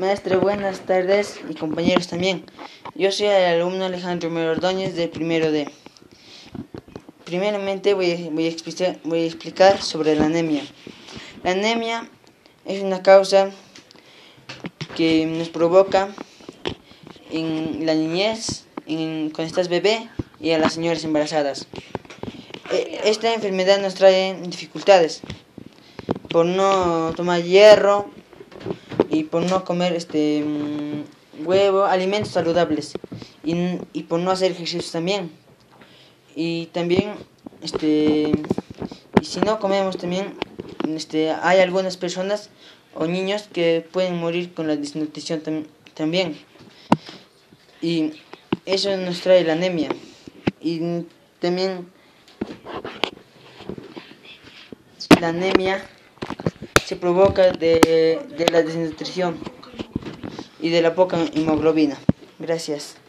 Maestra, buenas tardes y compañeros también. Yo soy el alumno Alejandro Romero Ordóñez del primero D. Primeramente voy a, voy a explicar sobre la anemia. La anemia es una causa que nos provoca en la niñez, en, cuando estás bebé y a las señoras embarazadas. E, esta enfermedad nos trae dificultades por no tomar hierro y por no comer este mm, huevo, alimentos saludables y, y por no hacer ejercicios también. Y también este y si no comemos también este hay algunas personas o niños que pueden morir con la desnutrición tam también. Y eso nos trae la anemia. Y también la anemia se provoca de, de la desnutrición y de la poca hemoglobina. Gracias.